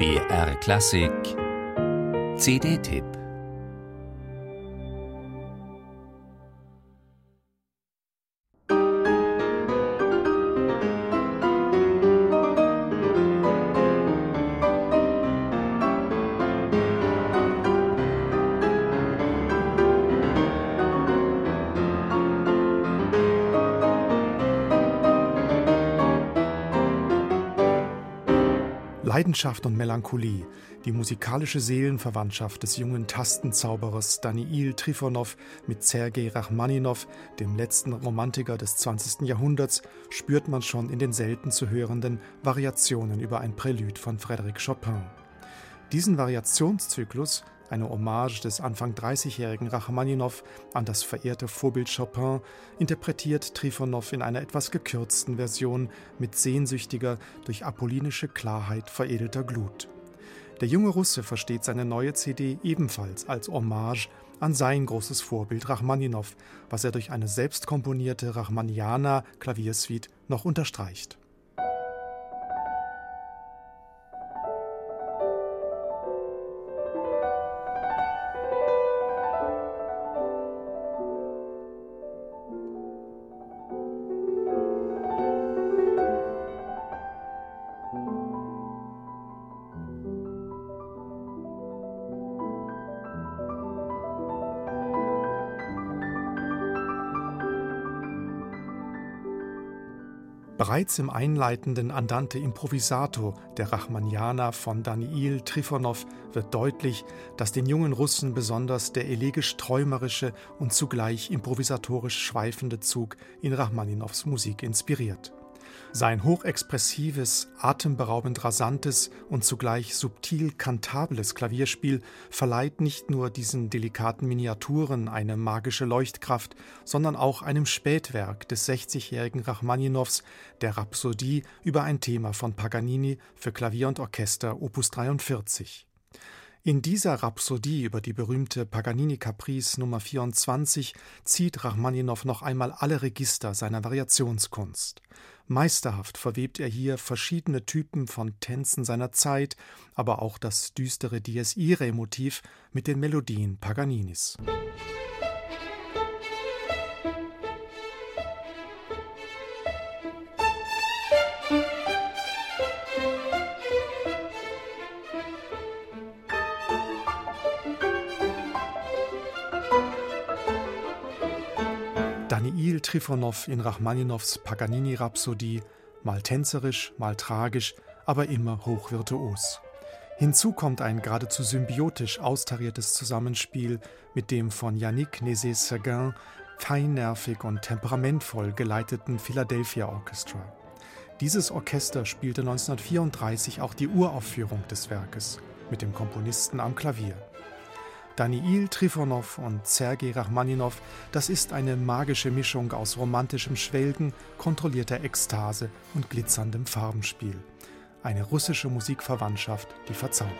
BR Klassik. CD-Tipp Leidenschaft und Melancholie, die musikalische Seelenverwandtschaft des jungen Tastenzauberers Daniil Trifonow mit Sergei Rachmaninow, dem letzten Romantiker des 20. Jahrhunderts, spürt man schon in den selten zu hörenden Variationen über ein Prälude von Frédéric Chopin. Diesen Variationszyklus eine Hommage des Anfang 30-jährigen Rachmaninow an das verehrte Vorbild Chopin, interpretiert Trifonow in einer etwas gekürzten Version mit sehnsüchtiger, durch apollinische Klarheit veredelter Glut. Der junge Russe versteht seine neue CD ebenfalls als Hommage an sein großes Vorbild Rachmaninow, was er durch eine selbst komponierte Rachmaniana Klaviersuite noch unterstreicht. Bereits im einleitenden Andante Improvisato der Rachmaniana von Daniil Trifonow wird deutlich, dass den jungen Russen besonders der elegisch-träumerische und zugleich improvisatorisch schweifende Zug in Rachmaninows Musik inspiriert. Sein hochexpressives, atemberaubend rasantes und zugleich subtil kantables Klavierspiel verleiht nicht nur diesen delikaten Miniaturen eine magische Leuchtkraft, sondern auch einem Spätwerk des 60-jährigen Rachmaninows, der Rhapsodie über ein Thema von Paganini für Klavier und Orchester Opus 43. In dieser Rhapsodie über die berühmte Paganini-Caprice Nummer 24 zieht Rachmaninow noch einmal alle Register seiner Variationskunst. Meisterhaft verwebt er hier verschiedene Typen von Tänzen seiner Zeit, aber auch das düstere Dies Irae-Motiv mit den Melodien Paganinis. Daniil Trifonow in Rachmaninows Paganini-Rhapsodie, mal tänzerisch, mal tragisch, aber immer hochvirtuos. Hinzu kommt ein geradezu symbiotisch austariertes Zusammenspiel mit dem von Yannick Nézet-Séguin feinnervig und temperamentvoll geleiteten Philadelphia Orchestra. Dieses Orchester spielte 1934 auch die Uraufführung des Werkes mit dem Komponisten am Klavier. Daniil Trifonow und Sergei Rachmaninow, das ist eine magische Mischung aus romantischem Schwelgen, kontrollierter Ekstase und glitzerndem Farbenspiel. Eine russische Musikverwandtschaft, die verzaubert.